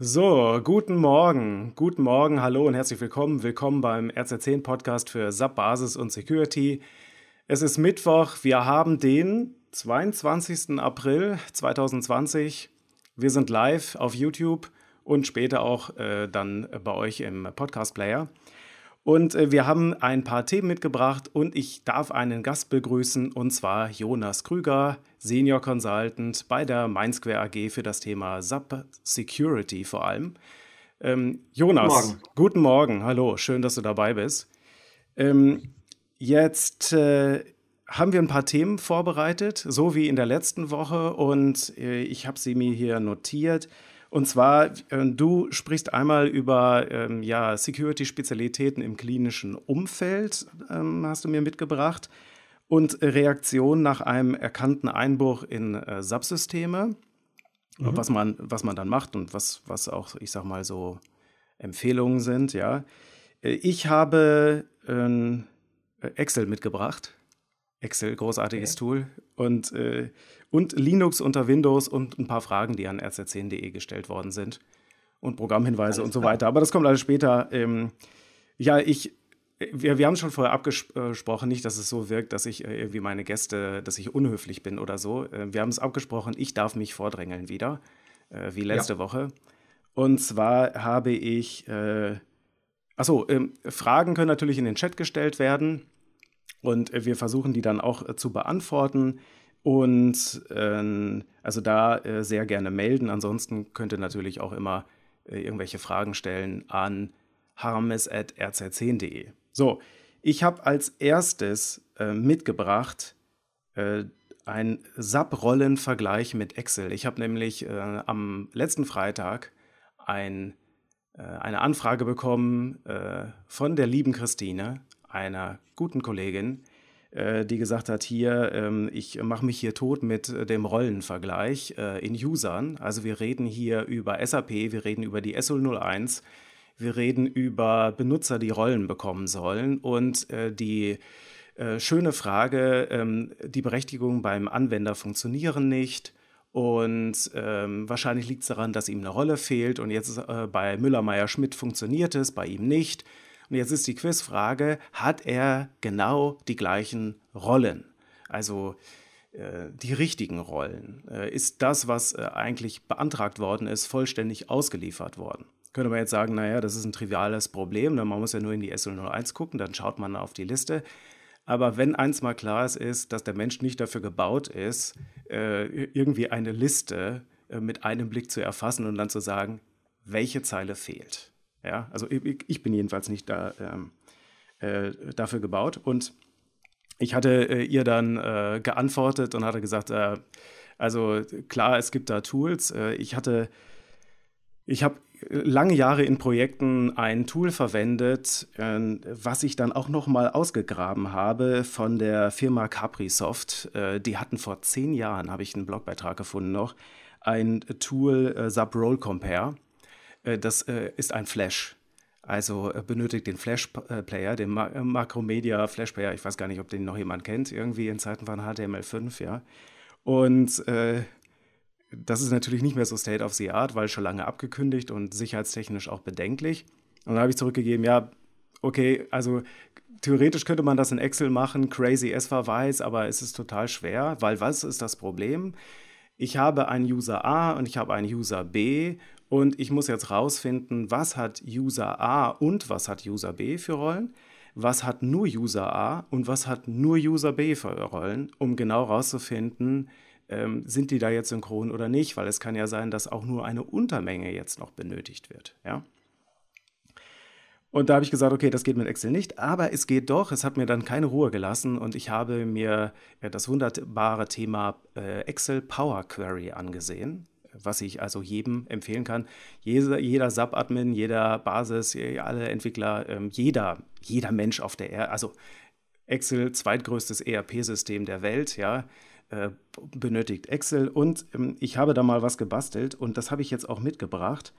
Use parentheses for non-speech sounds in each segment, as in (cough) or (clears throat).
So, guten Morgen, guten Morgen, hallo und herzlich willkommen. Willkommen beim RZ10 Podcast für SAP Basis und Security. Es ist Mittwoch, wir haben den 22. April 2020. Wir sind live auf YouTube und später auch äh, dann bei euch im Podcast Player. Und äh, wir haben ein paar Themen mitgebracht und ich darf einen Gast begrüßen und zwar Jonas Krüger, Senior Consultant bei der Mindsquare AG für das Thema SAP Security vor allem. Ähm, Jonas, guten Morgen. guten Morgen. Hallo, schön, dass du dabei bist. Ähm, jetzt äh, haben wir ein paar Themen vorbereitet, so wie in der letzten Woche und äh, ich habe sie mir hier notiert. Und zwar, äh, du sprichst einmal über ähm, ja, Security-Spezialitäten im klinischen Umfeld, ähm, hast du mir mitgebracht, und Reaktion nach einem erkannten Einbruch in äh, Subsysteme, mhm. was, man, was man dann macht und was, was auch, ich sag mal, so Empfehlungen sind, ja. Äh, ich habe äh, Excel mitgebracht. Excel, großartiges okay. Tool. Und, äh, und Linux unter Windows und ein paar Fragen, die an rz10.de gestellt worden sind. Und Programmhinweise alles und so klar. weiter. Aber das kommt alles später. Ähm, ja, ich, wir, wir haben schon vorher abgesprochen, nicht, dass es so wirkt, dass ich äh, irgendwie meine Gäste, dass ich unhöflich bin oder so. Äh, wir haben es abgesprochen, ich darf mich vordrängeln wieder, äh, wie letzte ja. Woche. Und zwar habe ich, äh, achso, ähm, Fragen können natürlich in den Chat gestellt werden. Und wir versuchen die dann auch zu beantworten. Und äh, also da äh, sehr gerne melden. Ansonsten könnt ihr natürlich auch immer äh, irgendwelche Fragen stellen an harmes.rz10.de. So, ich habe als erstes äh, mitgebracht äh, ein SAP-Rollenvergleich mit Excel. Ich habe nämlich äh, am letzten Freitag ein, eine Anfrage bekommen von der lieben Christine einer guten Kollegin, äh, die gesagt hat, hier, ähm, ich mache mich hier tot mit dem Rollenvergleich äh, in Usern. Also wir reden hier über SAP, wir reden über die SO01, wir reden über Benutzer, die Rollen bekommen sollen und äh, die schöne Frage, ähm, die Berechtigungen beim Anwender funktionieren nicht. Und ähm, wahrscheinlich liegt es daran, dass ihm eine Rolle fehlt. Und jetzt äh, bei Müller-Meyer-Schmidt funktioniert es, bei ihm nicht. Und jetzt ist die Quizfrage, hat er genau die gleichen Rollen? Also äh, die richtigen Rollen. Äh, ist das, was äh, eigentlich beantragt worden ist, vollständig ausgeliefert worden? Könnte man jetzt sagen, naja, das ist ein triviales Problem, ne? man muss ja nur in die SL01 gucken, dann schaut man auf die Liste. Aber wenn eins mal klar ist, ist, dass der Mensch nicht dafür gebaut ist, irgendwie eine Liste mit einem Blick zu erfassen und dann zu sagen, welche Zeile fehlt. Ja, also ich, ich bin jedenfalls nicht da, ähm, äh, dafür gebaut. Und ich hatte äh, ihr dann äh, geantwortet und hatte gesagt, äh, also klar, es gibt da Tools. Äh, ich hatte, ich habe lange Jahre in Projekten ein Tool verwendet, ähm, was ich dann auch noch mal ausgegraben habe von der Firma Caprisoft. Äh, die hatten vor zehn Jahren, habe ich einen Blogbeitrag gefunden noch, ein Tool Sub Roll Compare äh, das äh, ist ein Flash. Also äh, benötigt den Flash-Player, den Macromedia Flash-Player. Ich weiß gar nicht, ob den noch jemand kennt, irgendwie in Zeiten von HTML5, ja. Und äh, das ist natürlich nicht mehr so State of the Art, weil schon lange abgekündigt und sicherheitstechnisch auch bedenklich. Und dann habe ich zurückgegeben, ja, okay, also theoretisch könnte man das in Excel machen, crazy es verweis, aber es ist total schwer, weil was ist das Problem? Ich habe einen User A und ich habe einen User B und ich muss jetzt rausfinden, was hat User A und was hat User B für Rollen, was hat nur User A und was hat nur User B für Rollen, um genau rauszufinden, ähm, sind die da jetzt synchron oder nicht, weil es kann ja sein, dass auch nur eine Untermenge jetzt noch benötigt wird. Ja? Und da habe ich gesagt, okay, das geht mit Excel nicht, aber es geht doch. Es hat mir dann keine Ruhe gelassen und ich habe mir ja, das wunderbare Thema äh, Excel Power Query angesehen was ich also jedem empfehlen kann. Jeder, jeder SAP-Admin, jeder Basis, alle Entwickler, ähm, jeder, jeder Mensch auf der Erde, also Excel, zweitgrößtes ERP-System der Welt, ja, äh, benötigt Excel. Und ähm, ich habe da mal was gebastelt und das habe ich jetzt auch mitgebracht.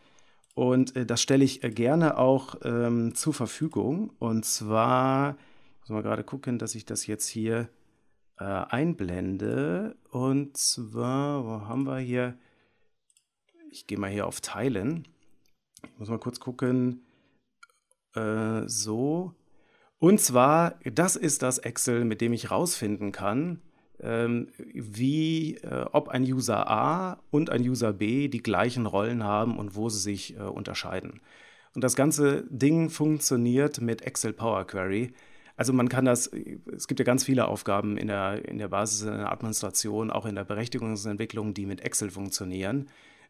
Und äh, das stelle ich äh, gerne auch ähm, zur Verfügung. Und zwar, muss mal gerade gucken, dass ich das jetzt hier äh, einblende. Und zwar, wo haben wir hier? Ich gehe mal hier auf Teilen. Ich muss mal kurz gucken. Äh, so. Und zwar, das ist das Excel, mit dem ich rausfinden kann, ähm, wie, äh, ob ein User A und ein User B die gleichen Rollen haben und wo sie sich äh, unterscheiden. Und das ganze Ding funktioniert mit Excel Power Query. Also man kann das, es gibt ja ganz viele Aufgaben in der, in der Basis, in der Administration, auch in der Berechtigungsentwicklung, die mit Excel funktionieren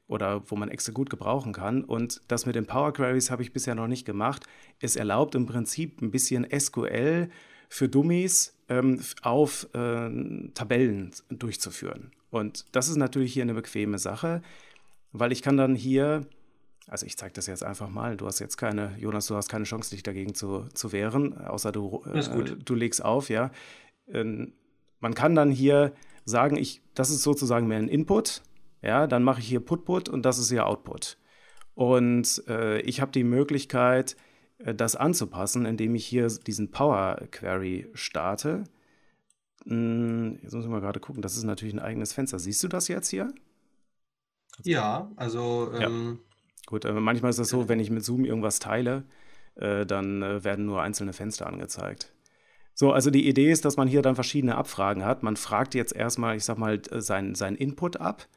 oder wo man Excel gut gebrauchen kann. Und das mit den Power Queries habe ich bisher noch nicht gemacht. Es erlaubt im Prinzip ein bisschen SQL für Dummies ähm, auf äh, Tabellen durchzuführen. Und das ist natürlich hier eine bequeme Sache, weil ich kann dann hier, also ich zeige das jetzt einfach mal, du hast jetzt keine, Jonas, du hast keine Chance, dich dagegen zu, zu wehren, außer du, äh, du legst auf, ja. Ähm, man kann dann hier sagen, ich, das ist sozusagen mehr ein Input, ja, dann mache ich hier Put-Put und das ist hier Output. Und äh, ich habe die Möglichkeit, äh, das anzupassen, indem ich hier diesen Power Query starte. Hm, jetzt muss ich mal gerade gucken, das ist natürlich ein eigenes Fenster. Siehst du das jetzt hier? Ja, also. Ähm, ja. Gut, äh, manchmal ist das so, wenn ich mit Zoom irgendwas teile, äh, dann äh, werden nur einzelne Fenster angezeigt. So, also die Idee ist, dass man hier dann verschiedene Abfragen hat. Man fragt jetzt erstmal, ich sag mal, seinen sein Input ab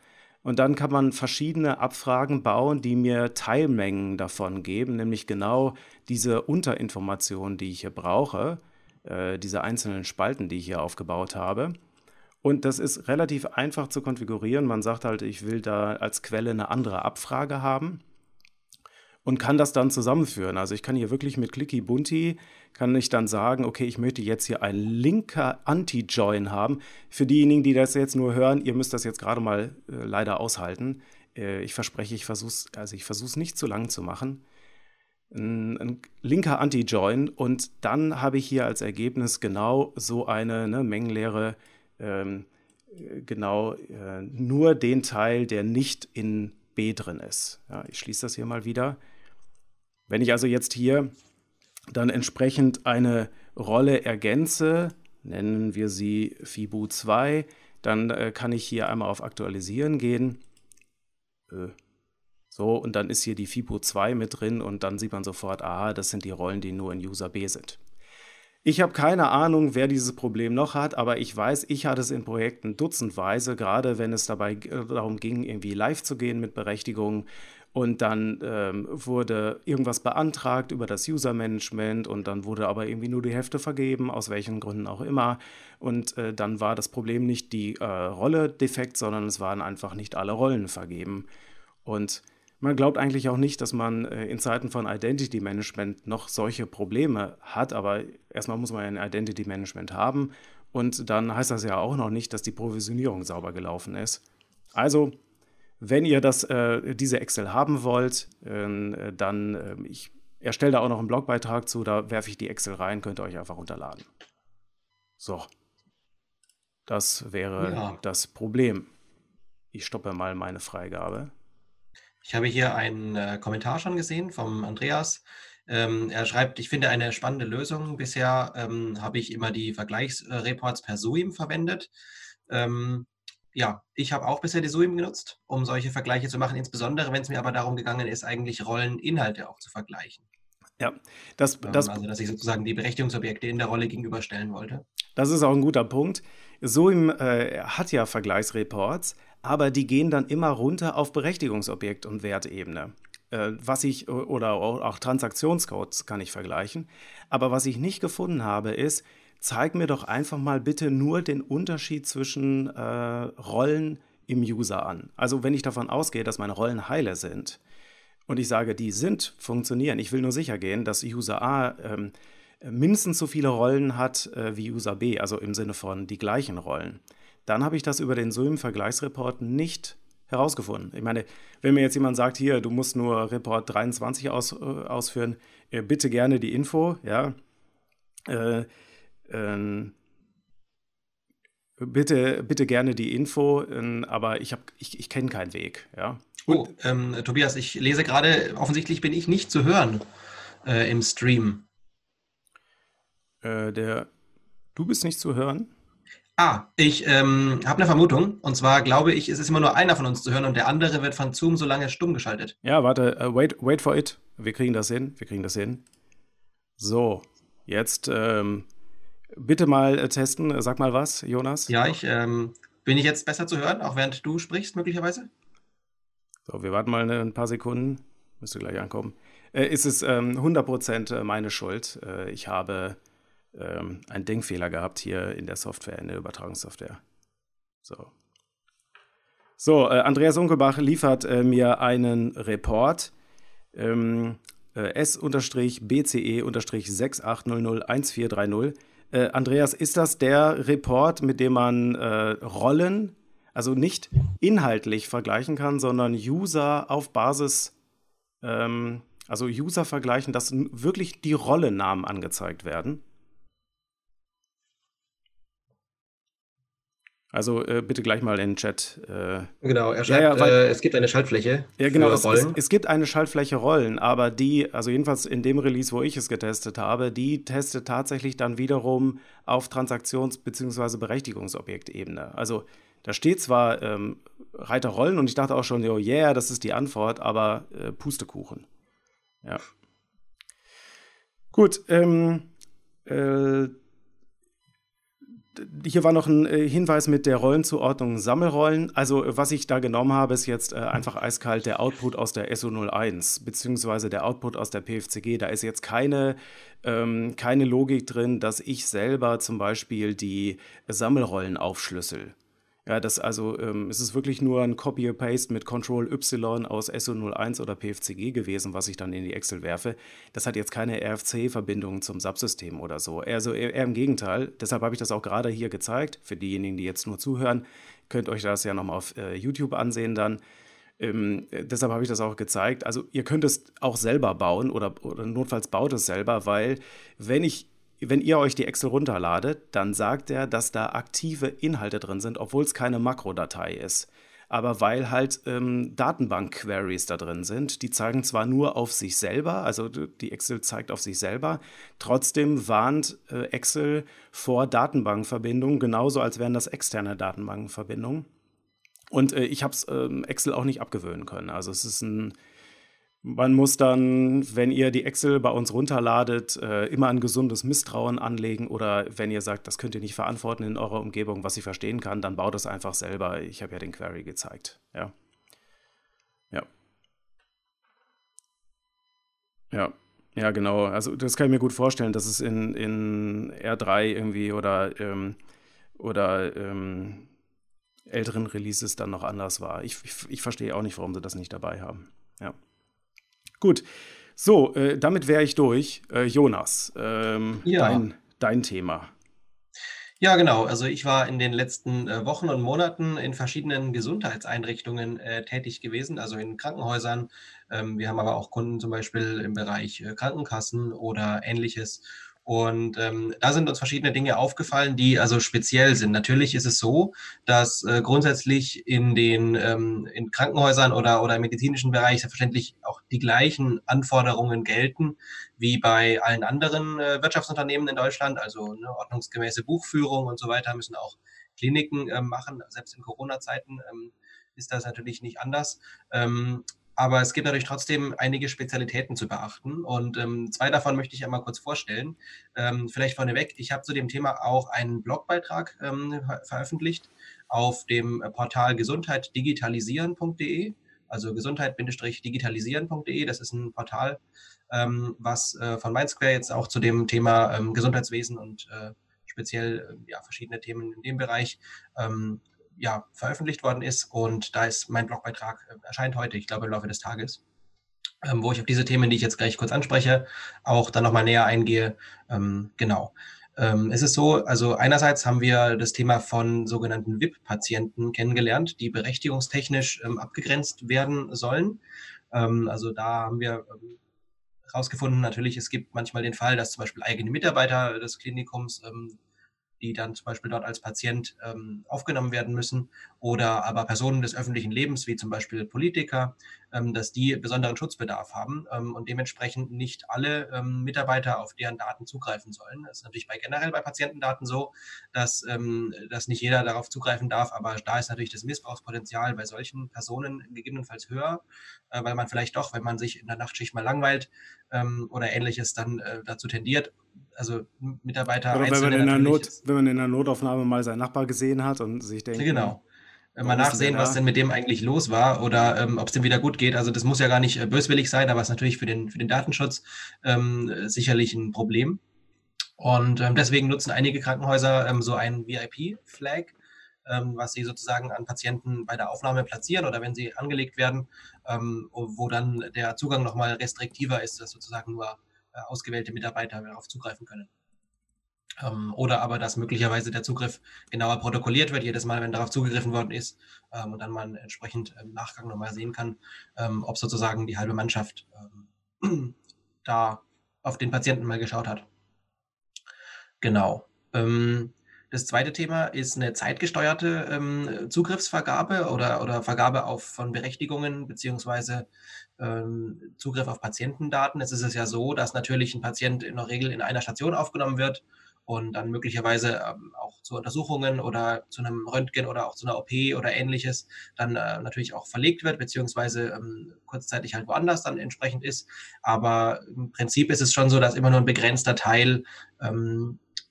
und dann kann man verschiedene Abfragen bauen, die mir Teilmengen davon geben, nämlich genau diese Unterinformationen, die ich hier brauche, äh, diese einzelnen Spalten, die ich hier aufgebaut habe. Und das ist relativ einfach zu konfigurieren. Man sagt halt, ich will da als Quelle eine andere Abfrage haben und kann das dann zusammenführen. Also ich kann hier wirklich mit Clicky Bunti kann ich dann sagen, okay, ich möchte jetzt hier ein linker Anti-Join haben. Für diejenigen, die das jetzt nur hören, ihr müsst das jetzt gerade mal äh, leider aushalten. Äh, ich verspreche, ich versuche es also ich versuch's nicht zu lang zu machen. Ein, ein linker Anti-Join und dann habe ich hier als Ergebnis genau so eine ne, Mengenlehre, ähm, genau äh, nur den Teil, der nicht in B drin ist. Ja, ich schließe das hier mal wieder. Wenn ich also jetzt hier dann entsprechend eine Rolle ergänze, nennen wir sie FIBU 2, dann äh, kann ich hier einmal auf Aktualisieren gehen. Äh, so, und dann ist hier die FIBU 2 mit drin und dann sieht man sofort, aha, das sind die Rollen, die nur in User B sind. Ich habe keine Ahnung, wer dieses Problem noch hat, aber ich weiß, ich hatte es in Projekten dutzendweise, gerade wenn es dabei äh, darum ging, irgendwie live zu gehen mit Berechtigungen und dann ähm, wurde irgendwas beantragt über das User-Management und dann wurde aber irgendwie nur die Hälfte vergeben, aus welchen Gründen auch immer. Und äh, dann war das Problem nicht die äh, Rolle defekt, sondern es waren einfach nicht alle Rollen vergeben. Und man glaubt eigentlich auch nicht, dass man äh, in Zeiten von Identity Management noch solche Probleme hat, aber erstmal muss man ein Identity Management haben und dann heißt das ja auch noch nicht, dass die Provisionierung sauber gelaufen ist. Also wenn ihr das, äh, diese Excel haben wollt, äh, dann äh, ich erstelle da auch noch einen Blogbeitrag zu, da werfe ich die Excel rein, könnt ihr euch einfach runterladen. So. Das wäre ja. das Problem. Ich stoppe mal meine Freigabe. Ich habe hier einen äh, Kommentar schon gesehen vom Andreas. Ähm, er schreibt, ich finde eine spannende Lösung. Bisher ähm, habe ich immer die Vergleichsreports per Zoom verwendet. Ähm, ja, ich habe auch bisher die Zoom genutzt, um solche Vergleiche zu machen, insbesondere wenn es mir aber darum gegangen ist, eigentlich Rolleninhalte auch zu vergleichen. Ja, das, ähm, das, also dass ich sozusagen die Berechtigungsobjekte in der Rolle gegenüberstellen wollte. Das ist auch ein guter Punkt. Zoom äh, hat ja Vergleichsreports, aber die gehen dann immer runter auf Berechtigungsobjekt und Wertebene. Äh, was ich, oder auch Transaktionscodes kann ich vergleichen. Aber was ich nicht gefunden habe, ist, zeig mir doch einfach mal bitte nur den Unterschied zwischen äh, Rollen im User an. Also wenn ich davon ausgehe, dass meine Rollen heile sind und ich sage, die sind, funktionieren, ich will nur sicher gehen, dass User A ähm, mindestens so viele Rollen hat äh, wie User B, also im Sinne von die gleichen Rollen, dann habe ich das über den SOIM-Vergleichsreport nicht herausgefunden. Ich meine, wenn mir jetzt jemand sagt, hier, du musst nur Report 23 aus, äh, ausführen, äh, bitte gerne die Info, ja, äh, ähm, bitte, bitte gerne die Info, ähm, aber ich, ich, ich kenne keinen Weg. Ja? Oh, ähm, Tobias, ich lese gerade, offensichtlich bin ich nicht zu hören äh, im Stream. Äh, der, du bist nicht zu hören? Ah, ich ähm, habe eine Vermutung. Und zwar glaube ich, es ist immer nur einer von uns zu hören und der andere wird von Zoom so lange stumm geschaltet. Ja, warte, uh, wait, wait for it. Wir kriegen das hin. Wir kriegen das hin. So, jetzt ähm, bitte mal äh, testen. Sag mal was, Jonas. Ja, ich ähm, bin ich jetzt besser zu hören, auch während du sprichst, möglicherweise? So, wir warten mal ein paar Sekunden. Müsste gleich ankommen. Äh, ist es ähm, 100% äh, meine Schuld. Äh, ich habe ähm, einen Denkfehler gehabt hier in der Software, in der Übertragungssoftware. So. So, äh, Andreas Unkelbach liefert äh, mir einen Report. Ähm, äh, S-BCE-68001430. Äh, Andreas, ist das der Report, mit dem man äh, Rollen, also nicht inhaltlich vergleichen kann, sondern User auf Basis, ähm, also User vergleichen, dass wirklich die Rollennamen angezeigt werden? Also äh, bitte gleich mal in den Chat. Äh, genau, er schreibt, ja, ja, weil, äh, es gibt eine Schaltfläche. Ja, genau, es, es, es, gibt eine Schaltfläche Rollen, aber die, also jedenfalls in dem Release, wo ich es getestet habe, die testet tatsächlich dann wiederum auf Transaktions- bzw. Berechtigungsobjektebene. Also da steht zwar ähm, Reiter Rollen und ich dachte auch schon, oh yeah, das ist die Antwort, aber äh, Pustekuchen. Ja. Gut, ähm, äh, hier war noch ein äh, Hinweis mit der Rollenzuordnung Sammelrollen. Also was ich da genommen habe, ist jetzt äh, einfach eiskalt der Output aus der SO01, beziehungsweise der Output aus der PFCG. Da ist jetzt keine, ähm, keine Logik drin, dass ich selber zum Beispiel die Sammelrollen aufschlüssel. Ja, das also, ähm, es ist wirklich nur ein Copy-Paste mit Control Y aus SO01 oder PFCG gewesen, was ich dann in die Excel werfe. Das hat jetzt keine RFC-Verbindung zum Subsystem oder so. Also eher, eher im Gegenteil. Deshalb habe ich das auch gerade hier gezeigt. Für diejenigen, die jetzt nur zuhören, könnt euch das ja nochmal auf äh, YouTube ansehen dann. Ähm, deshalb habe ich das auch gezeigt. Also ihr könnt es auch selber bauen oder, oder notfalls baut es selber, weil wenn ich wenn ihr euch die Excel runterladet, dann sagt er, dass da aktive Inhalte drin sind, obwohl es keine Makrodatei ist. Aber weil halt ähm, Datenbank-Queries da drin sind, die zeigen zwar nur auf sich selber, also die Excel zeigt auf sich selber, trotzdem warnt äh, Excel vor Datenbankverbindungen, genauso als wären das externe Datenbankverbindungen. Und äh, ich habe es ähm, Excel auch nicht abgewöhnen können. Also es ist ein man muss dann, wenn ihr die Excel bei uns runterladet, äh, immer ein gesundes Misstrauen anlegen oder wenn ihr sagt, das könnt ihr nicht verantworten in eurer Umgebung, was ich verstehen kann, dann baut es einfach selber. Ich habe ja den Query gezeigt. Ja. Ja. Ja. Ja, genau. Also das kann ich mir gut vorstellen, dass es in, in R3 irgendwie oder, ähm, oder ähm, älteren Releases dann noch anders war. Ich, ich, ich verstehe auch nicht, warum sie das nicht dabei haben. Ja. Gut. So, äh, damit wäre ich durch. Äh, Jonas, ähm, ja. dein, dein Thema. Ja, genau. Also ich war in den letzten äh, Wochen und Monaten in verschiedenen Gesundheitseinrichtungen äh, tätig gewesen, also in Krankenhäusern. Ähm, wir haben aber auch Kunden zum Beispiel im Bereich äh, Krankenkassen oder ähnliches. Und ähm, da sind uns verschiedene Dinge aufgefallen, die also speziell sind. Natürlich ist es so, dass äh, grundsätzlich in den ähm, in Krankenhäusern oder, oder im medizinischen Bereich selbstverständlich auch die gleichen Anforderungen gelten wie bei allen anderen äh, Wirtschaftsunternehmen in Deutschland. Also ne, ordnungsgemäße Buchführung und so weiter müssen auch Kliniken äh, machen. Selbst in Corona-Zeiten ähm, ist das natürlich nicht anders. Ähm, aber es gibt natürlich trotzdem einige Spezialitäten zu beachten. Und ähm, zwei davon möchte ich einmal kurz vorstellen. Ähm, vielleicht vorneweg, ich habe zu dem Thema auch einen Blogbeitrag ähm, veröffentlicht auf dem Portal gesundheitdigitalisieren.de. Also gesundheit-digitalisieren.de. Das ist ein Portal, ähm, was äh, von Mindsquare jetzt auch zu dem Thema ähm, Gesundheitswesen und äh, speziell äh, ja, verschiedene Themen in dem Bereich ähm, ja, veröffentlicht worden ist. Und da ist mein Blogbeitrag, äh, erscheint heute, ich glaube im Laufe des Tages, ähm, wo ich auf diese Themen, die ich jetzt gleich kurz anspreche, auch dann nochmal näher eingehe. Ähm, genau. Ähm, es ist so, also einerseits haben wir das Thema von sogenannten VIP-Patienten kennengelernt, die berechtigungstechnisch ähm, abgegrenzt werden sollen. Ähm, also da haben wir herausgefunden, ähm, natürlich, es gibt manchmal den Fall, dass zum Beispiel eigene Mitarbeiter des Klinikums die dann zum Beispiel dort als Patient ähm, aufgenommen werden müssen oder aber Personen des öffentlichen Lebens, wie zum Beispiel Politiker, ähm, dass die besonderen Schutzbedarf haben ähm, und dementsprechend nicht alle ähm, Mitarbeiter auf deren Daten zugreifen sollen. Das ist natürlich bei generell bei Patientendaten so, dass, ähm, dass nicht jeder darauf zugreifen darf, aber da ist natürlich das Missbrauchspotenzial bei solchen Personen gegebenenfalls höher, äh, weil man vielleicht doch, wenn man sich in der Nachtschicht mal langweilt ähm, oder ähnliches, dann äh, dazu tendiert, also Mitarbeiter Oder wenn man, in der Not, wenn man in der Notaufnahme mal seinen Nachbar gesehen hat und sich denkt, genau. Mal nachsehen, was denn mit dem eigentlich los war oder ähm, ob es dem wieder gut geht. Also das muss ja gar nicht äh, böswillig sein, aber es ist natürlich für den, für den Datenschutz ähm, sicherlich ein Problem. Und ähm, deswegen nutzen einige Krankenhäuser ähm, so ein VIP-Flag, ähm, was sie sozusagen an Patienten bei der Aufnahme platzieren oder wenn sie angelegt werden, ähm, wo dann der Zugang nochmal restriktiver ist, dass sozusagen nur äh, ausgewählte Mitarbeiter darauf zugreifen können. Ähm, oder aber, dass möglicherweise der Zugriff genauer protokolliert wird, jedes Mal, wenn darauf zugegriffen worden ist ähm, und dann man entsprechend im Nachgang nochmal sehen kann, ähm, ob sozusagen die halbe Mannschaft ähm, (clears throat) da auf den Patienten mal geschaut hat. Genau. Ähm, das zweite Thema ist eine zeitgesteuerte ähm, Zugriffsvergabe oder, oder Vergabe auf, von Berechtigungen beziehungsweise ähm, Zugriff auf Patientendaten. Es ist es ja so, dass natürlich ein Patient in der Regel in einer Station aufgenommen wird und dann möglicherweise ähm, auch zu Untersuchungen oder zu einem Röntgen oder auch zu einer OP oder ähnliches dann äh, natürlich auch verlegt wird, beziehungsweise ähm, kurzzeitig halt woanders dann entsprechend ist. Aber im Prinzip ist es schon so, dass immer nur ein begrenzter Teil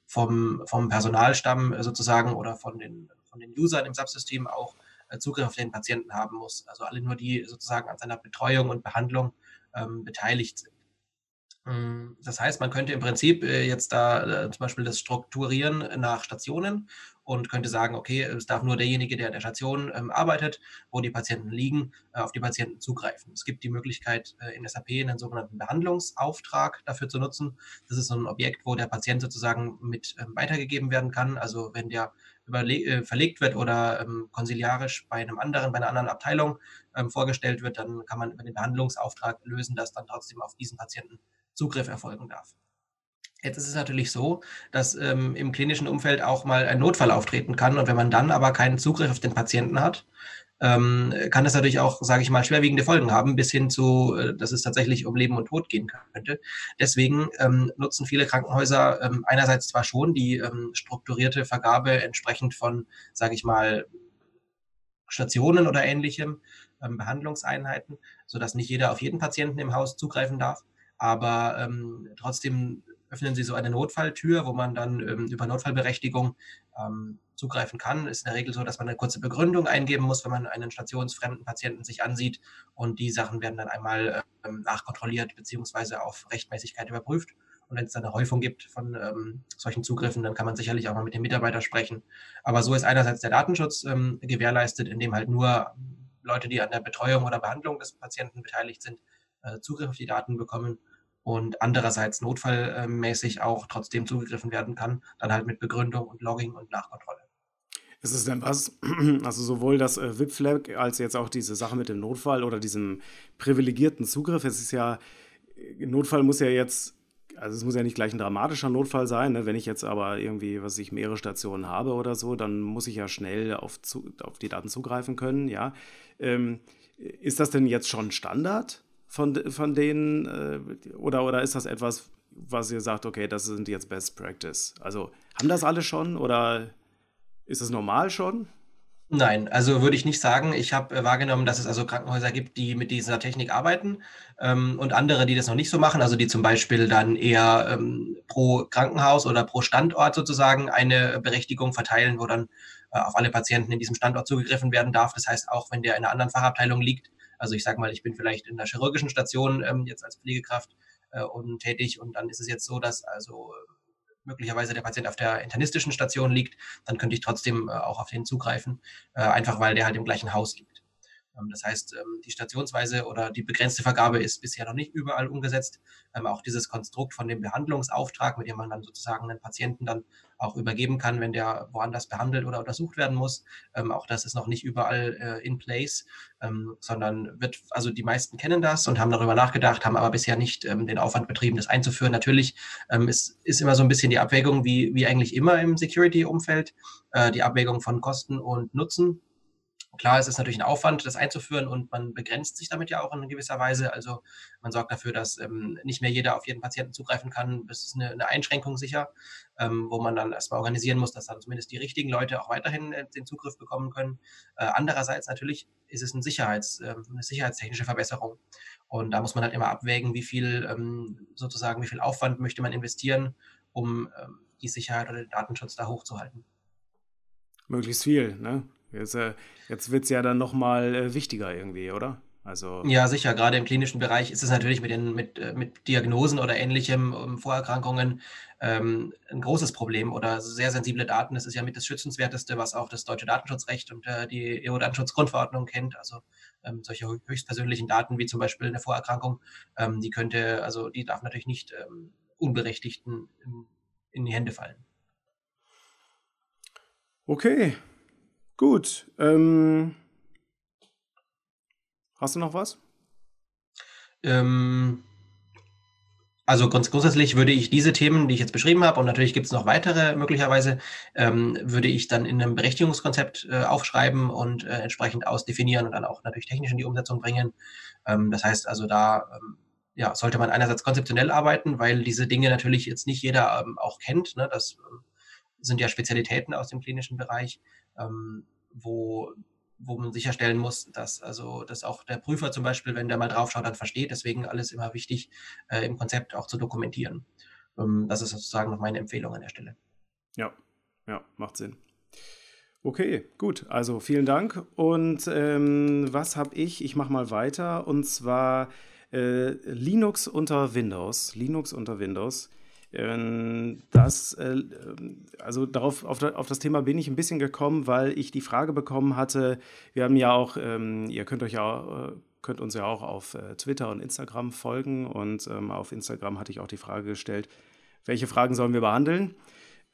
vom, vom Personalstamm sozusagen oder von den, von den Usern im Subsystem auch äh, Zugriff auf den Patienten haben muss. Also alle nur, die sozusagen an seiner Betreuung und Behandlung ähm, beteiligt sind. Mm, das heißt, man könnte im Prinzip äh, jetzt da äh, zum Beispiel das strukturieren nach Stationen und könnte sagen, okay, es darf nur derjenige, der an der Station ähm, arbeitet, wo die Patienten liegen, äh, auf die Patienten zugreifen. Es gibt die Möglichkeit, äh, in SAP einen sogenannten Behandlungsauftrag dafür zu nutzen. Das ist so ein Objekt, wo der Patient sozusagen mit ähm, weitergegeben werden kann. Also wenn der äh, verlegt wird oder ähm, konsiliarisch bei einem anderen, bei einer anderen Abteilung ähm, vorgestellt wird, dann kann man über den Behandlungsauftrag lösen, dass dann trotzdem auf diesen Patienten Zugriff erfolgen darf. Jetzt ist es natürlich so, dass ähm, im klinischen Umfeld auch mal ein Notfall auftreten kann und wenn man dann aber keinen Zugriff auf den Patienten hat, ähm, kann das natürlich auch, sage ich mal, schwerwiegende Folgen haben, bis hin zu, äh, dass es tatsächlich um Leben und Tod gehen könnte. Deswegen ähm, nutzen viele Krankenhäuser ähm, einerseits zwar schon die ähm, strukturierte Vergabe entsprechend von, sage ich mal, Stationen oder ähnlichem, ähm, Behandlungseinheiten, sodass nicht jeder auf jeden Patienten im Haus zugreifen darf aber ähm, trotzdem öffnen sie so eine Notfalltür, wo man dann ähm, über Notfallberechtigung ähm, zugreifen kann. Ist in der Regel so, dass man eine kurze Begründung eingeben muss, wenn man einen stationsfremden Patienten sich ansieht und die Sachen werden dann einmal ähm, nachkontrolliert beziehungsweise auf Rechtmäßigkeit überprüft. Und wenn es dann eine Häufung gibt von ähm, solchen Zugriffen, dann kann man sicherlich auch mal mit dem Mitarbeiter sprechen. Aber so ist einerseits der Datenschutz ähm, gewährleistet, indem halt nur Leute, die an der Betreuung oder Behandlung des Patienten beteiligt sind, äh, Zugriff auf die Daten bekommen und andererseits notfallmäßig auch trotzdem zugegriffen werden kann, dann halt mit Begründung und Logging und Nachkontrolle. Ist es denn was, (clears throat) also sowohl das äh, VIP-Flag als jetzt auch diese Sache mit dem Notfall oder diesem privilegierten Zugriff? Es ist ja, äh, Notfall muss ja jetzt, also es muss ja nicht gleich ein dramatischer Notfall sein. Ne? Wenn ich jetzt aber irgendwie, was ich, mehrere Stationen habe oder so, dann muss ich ja schnell auf, auf die Daten zugreifen können, ja. Ähm, ist das denn jetzt schon Standard? Von, von denen äh, oder, oder ist das etwas, was ihr sagt, okay, das sind jetzt Best Practice? Also haben das alle schon oder ist es normal schon? Nein, also würde ich nicht sagen. Ich habe äh, wahrgenommen, dass es also Krankenhäuser gibt, die mit dieser Technik arbeiten ähm, und andere, die das noch nicht so machen, also die zum Beispiel dann eher ähm, pro Krankenhaus oder pro Standort sozusagen eine Berechtigung verteilen, wo dann äh, auf alle Patienten in diesem Standort zugegriffen werden darf. Das heißt, auch wenn der in einer anderen Fachabteilung liegt, also ich sage mal, ich bin vielleicht in der chirurgischen Station ähm, jetzt als Pflegekraft äh, und tätig und dann ist es jetzt so, dass also möglicherweise der Patient auf der internistischen Station liegt, dann könnte ich trotzdem äh, auch auf den zugreifen, äh, einfach weil der halt im gleichen Haus liegt. Ähm, das heißt, ähm, die stationsweise oder die begrenzte Vergabe ist bisher noch nicht überall umgesetzt. Ähm, auch dieses Konstrukt von dem Behandlungsauftrag, mit dem man dann sozusagen einen Patienten dann auch übergeben kann, wenn der woanders behandelt oder untersucht werden muss. auch das ist noch nicht überall äh, in place, sondern wird, also die meisten kennen das und haben darüber nachgedacht, haben aber bisher nicht den Aufwand betrieben, das einzuführen. Natürlich ist, ist immer so ein bisschen die Abwägung, wie, wie eigentlich immer im Security-Umfeld, äh, die Abwägung von Kosten und Nutzen Klar, es ist natürlich ein Aufwand, das einzuführen und man begrenzt sich damit ja auch in gewisser Weise. Also man sorgt dafür, dass ähm, nicht mehr jeder auf jeden Patienten zugreifen kann. Das ist eine, eine Einschränkung sicher, ähm, wo man dann erstmal organisieren muss, dass dann zumindest die richtigen Leute auch weiterhin äh, den Zugriff bekommen können. Äh, andererseits natürlich ist es ein Sicherheits, äh, eine sicherheitstechnische Verbesserung. Und da muss man halt immer abwägen, wie viel ähm, sozusagen, wie viel Aufwand möchte man investieren, um ähm, die Sicherheit oder den Datenschutz da hochzuhalten. Möglichst viel, ne? Jetzt, äh, jetzt wird es ja dann nochmal äh, wichtiger irgendwie, oder? Also ja, sicher. Gerade im klinischen Bereich ist es natürlich mit, den, mit, äh, mit Diagnosen oder ähnlichem um, ähm, Vorerkrankungen ähm, ein großes Problem oder sehr sensible Daten. Das ist ja mit das Schützenswerteste, was auch das deutsche Datenschutzrecht und äh, die EU-Datenschutzgrundverordnung kennt. Also ähm, solche höchstpersönlichen Daten wie zum Beispiel eine Vorerkrankung, ähm, die könnte, also die darf natürlich nicht ähm, Unberechtigten in, in die Hände fallen. Okay, Gut. Ähm, hast du noch was? Ähm, also ganz grundsätzlich würde ich diese Themen, die ich jetzt beschrieben habe, und natürlich gibt es noch weitere möglicherweise, ähm, würde ich dann in einem Berechtigungskonzept äh, aufschreiben und äh, entsprechend ausdefinieren und dann auch natürlich technisch in die Umsetzung bringen. Ähm, das heißt also, da ähm, ja, sollte man einerseits konzeptionell arbeiten, weil diese Dinge natürlich jetzt nicht jeder ähm, auch kennt. Ne? Das ähm, sind ja Spezialitäten aus dem klinischen Bereich ähm, wo, wo man sicherstellen muss, dass also dass auch der Prüfer zum Beispiel, wenn der mal draufschaut, dann versteht. Deswegen alles immer wichtig, äh, im Konzept auch zu dokumentieren. Ähm, das ist sozusagen noch meine Empfehlung an der Stelle. Ja, ja, macht Sinn. Okay, gut. Also vielen Dank. Und ähm, was habe ich? Ich mache mal weiter. Und zwar äh, Linux unter Windows. Linux unter Windows. Ähm, das, äh, also darauf, auf, das Thema bin ich ein bisschen gekommen, weil ich die Frage bekommen hatte, wir haben ja auch, ähm, ihr könnt euch ja, äh, könnt uns ja auch auf äh, Twitter und Instagram folgen und ähm, auf Instagram hatte ich auch die Frage gestellt, welche Fragen sollen wir behandeln?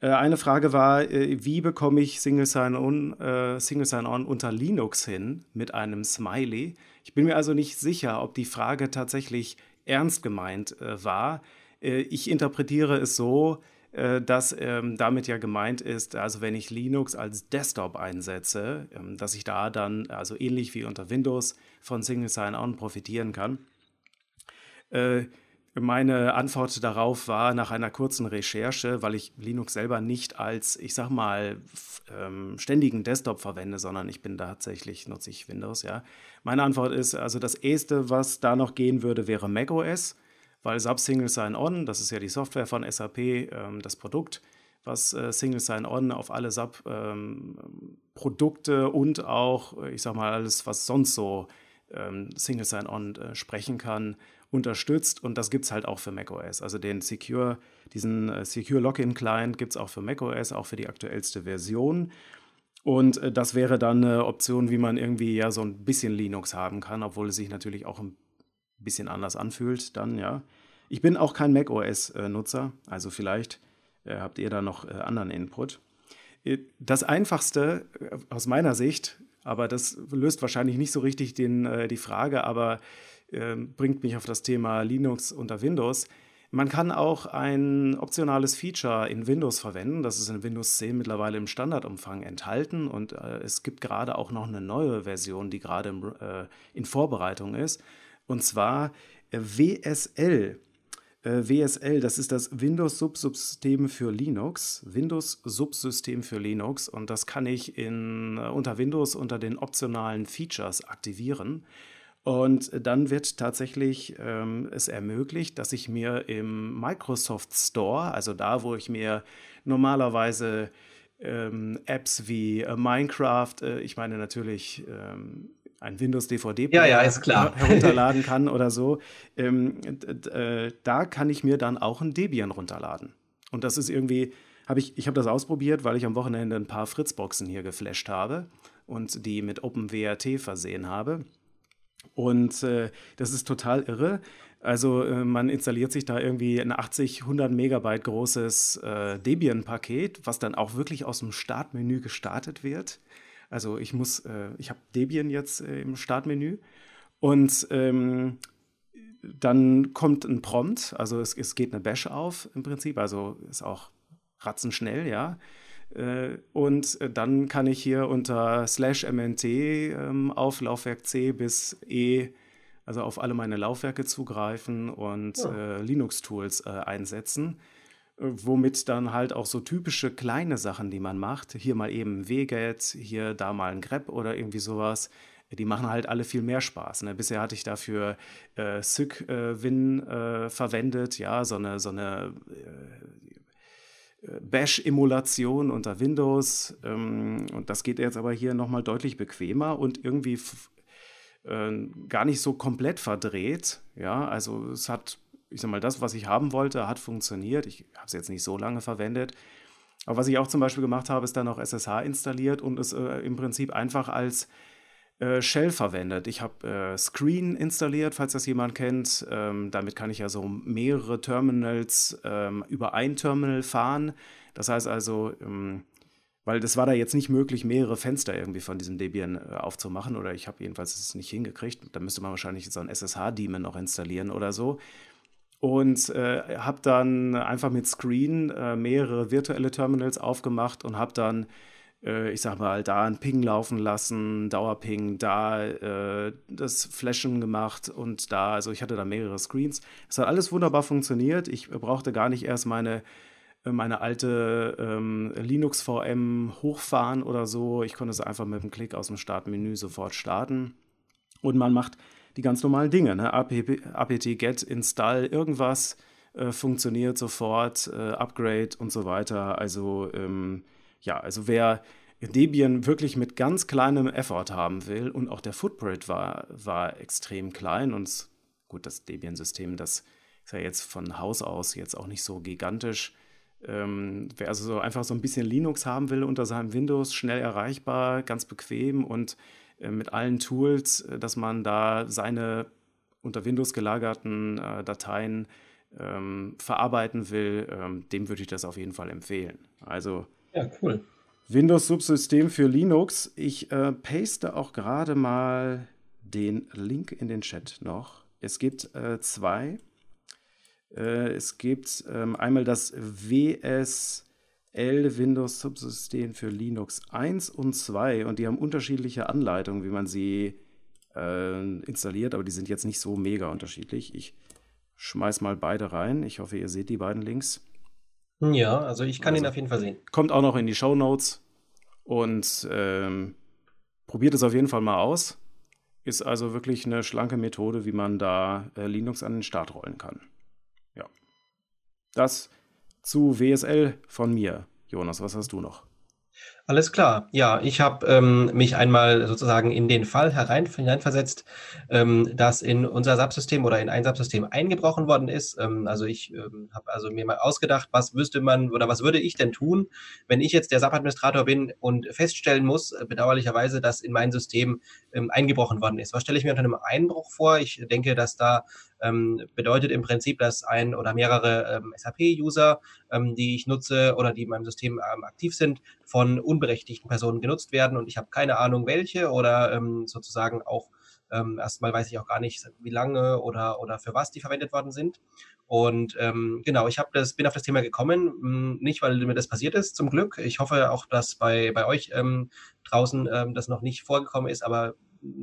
Eine Frage war, wie bekomme ich Single Sign-On Single Sign unter Linux hin mit einem Smiley? Ich bin mir also nicht sicher, ob die Frage tatsächlich ernst gemeint war. Äh, ich interpretiere es so, äh, dass ähm, damit ja gemeint ist, also wenn ich Linux als Desktop einsetze, ähm, dass ich da dann, also ähnlich wie unter Windows, von Single Sign-On profitieren kann. Äh, meine Antwort darauf war nach einer kurzen Recherche, weil ich Linux selber nicht als, ich sag mal, ähm, ständigen Desktop verwende, sondern ich bin tatsächlich, nutze ich Windows, ja. Meine Antwort ist, also das erste, was da noch gehen würde, wäre macOS weil SAP Single Sign-On, das ist ja die Software von SAP, ähm, das Produkt, was äh, Single Sign-On auf alle SAP-Produkte ähm, und auch, ich sag mal, alles, was sonst so ähm, Single Sign-On äh, sprechen kann, unterstützt. Und das gibt es halt auch für macOS. Also den Secure, diesen äh, Secure Login Client gibt es auch für macOS, auch für die aktuellste Version. Und das wäre dann eine Option, wie man irgendwie ja so ein bisschen Linux haben kann, obwohl es sich natürlich auch ein bisschen anders anfühlt, dann ja. Ich bin auch kein macOS-Nutzer, also vielleicht äh, habt ihr da noch äh, anderen Input. Äh, das Einfachste aus meiner Sicht, aber das löst wahrscheinlich nicht so richtig den, die Frage, aber ähm, bringt mich auf das Thema Linux unter Windows. Man kann auch ein optionales Feature in Windows verwenden. Das ist in Windows 10 mittlerweile im Standardumfang enthalten und äh, es gibt gerade auch noch eine neue Version, die gerade äh, in Vorbereitung ist. Und zwar äh, WSL. Äh, WSL, das ist das Windows-Subsystem für Linux. Windows-Subsystem für Linux. Und das kann ich in, äh, unter Windows unter den optionalen Features aktivieren. Und dann wird tatsächlich ähm, es ermöglicht, dass ich mir im Microsoft Store, also da, wo ich mir normalerweise ähm, Apps wie äh, Minecraft, äh, ich meine natürlich ähm, ein Windows-DVD ja, ja, herunterladen (laughs) kann oder so, ähm, äh, da kann ich mir dann auch ein Debian runterladen. Und das ist irgendwie, habe ich, ich habe das ausprobiert, weil ich am Wochenende ein paar Fritzboxen hier geflasht habe. und die mit OpenWRT versehen habe. Und äh, das ist total irre. Also äh, man installiert sich da irgendwie ein 80, 100 Megabyte großes äh, Debian-Paket, was dann auch wirklich aus dem Startmenü gestartet wird. Also ich muss, äh, ich habe Debian jetzt äh, im Startmenü und ähm, dann kommt ein Prompt, also es, es geht eine Bash auf im Prinzip, also ist auch ratzenschnell, ja. Äh, und dann kann ich hier unter slash mnt ähm, auf Laufwerk C bis E, also auf alle meine Laufwerke zugreifen und ja. äh, Linux-Tools äh, einsetzen, äh, womit dann halt auch so typische kleine Sachen, die man macht, hier mal eben WGET, hier da mal ein grep oder irgendwie sowas, die machen halt alle viel mehr Spaß. Ne? Bisher hatte ich dafür äh, SysWin äh, verwendet, ja, so eine, so eine äh, Bash-Emulation unter Windows. Ähm, und das geht jetzt aber hier nochmal deutlich bequemer und irgendwie äh, gar nicht so komplett verdreht. Ja, also es hat, ich sag mal, das, was ich haben wollte, hat funktioniert. Ich habe es jetzt nicht so lange verwendet. Aber was ich auch zum Beispiel gemacht habe, ist dann auch SSH installiert und es äh, im Prinzip einfach als äh, Shell verwendet. Ich habe äh, Screen installiert, falls das jemand kennt. Ähm, damit kann ich ja so mehrere Terminals ähm, über ein Terminal fahren. Das heißt also, ähm, weil das war da jetzt nicht möglich, mehrere Fenster irgendwie von diesem Debian äh, aufzumachen oder ich habe jedenfalls es nicht hingekriegt. Da müsste man wahrscheinlich so ein SSH-Daemon noch installieren oder so. Und äh, habe dann einfach mit Screen äh, mehrere virtuelle Terminals aufgemacht und habe dann äh, ich sag mal, da ein Ping laufen lassen, Dauerping, da äh, das Flashen gemacht und da, also ich hatte da mehrere Screens. Es hat alles wunderbar funktioniert. Ich brauchte gar nicht erst meine äh, meine alte ähm, Linux VM hochfahren oder so. Ich konnte es einfach mit einem Klick aus dem Startmenü sofort starten. Und man macht die ganz normalen Dinge, ne? apt-get, install, irgendwas äh, funktioniert sofort, äh, Upgrade und so weiter. Also ähm, ja, also wer Debian wirklich mit ganz kleinem Effort haben will und auch der Footprint war, war extrem klein und gut, das Debian-System, das ist ja jetzt von Haus aus jetzt auch nicht so gigantisch. Ähm, wer also so einfach so ein bisschen Linux haben will unter seinem Windows, schnell erreichbar, ganz bequem und mit allen Tools, äh, dass man da seine unter Windows gelagerten äh, Dateien ähm, verarbeiten will, ähm, dem würde ich das auf jeden Fall empfehlen. Also ja, cool. Windows-Subsystem für Linux. Ich äh, paste auch gerade mal den Link in den Chat noch. Es gibt äh, zwei. Äh, es gibt ähm, einmal das WSL Windows Subsystem für Linux 1 und 2 und die haben unterschiedliche Anleitungen, wie man sie äh, installiert, aber die sind jetzt nicht so mega unterschiedlich. Ich schmeiß mal beide rein. Ich hoffe, ihr seht die beiden Links. Ja, also ich kann ihn also auf jeden Fall sehen. Kommt auch noch in die Show Notes und ähm, probiert es auf jeden Fall mal aus. Ist also wirklich eine schlanke Methode, wie man da äh, Linux an den Start rollen kann. Ja. Das zu WSL von mir. Jonas, was hast du noch? Alles klar. Ja, ich habe ähm, mich einmal sozusagen in den Fall herein, hineinversetzt, ähm, dass in unser Subsystem oder in ein Subsystem eingebrochen worden ist. Ähm, also ich ähm, habe also mir mal ausgedacht, was wüsste man oder was würde ich denn tun, wenn ich jetzt der SAP-Administrator bin und feststellen muss, äh, bedauerlicherweise, dass in mein System ähm, eingebrochen worden ist. Was stelle ich mir unter einem Einbruch vor? Ich denke, dass da ähm, bedeutet im Prinzip, dass ein oder mehrere SAP-User, die ich nutze oder die in meinem System aktiv sind, von unberechtigten Personen genutzt werden und ich habe keine Ahnung welche oder ähm, sozusagen auch ähm, erstmal weiß ich auch gar nicht, wie lange oder, oder für was die verwendet worden sind. Und ähm, genau, ich das, bin auf das Thema gekommen, hm, nicht weil mir das passiert ist, zum Glück. Ich hoffe auch, dass bei, bei euch ähm, draußen ähm, das noch nicht vorgekommen ist, aber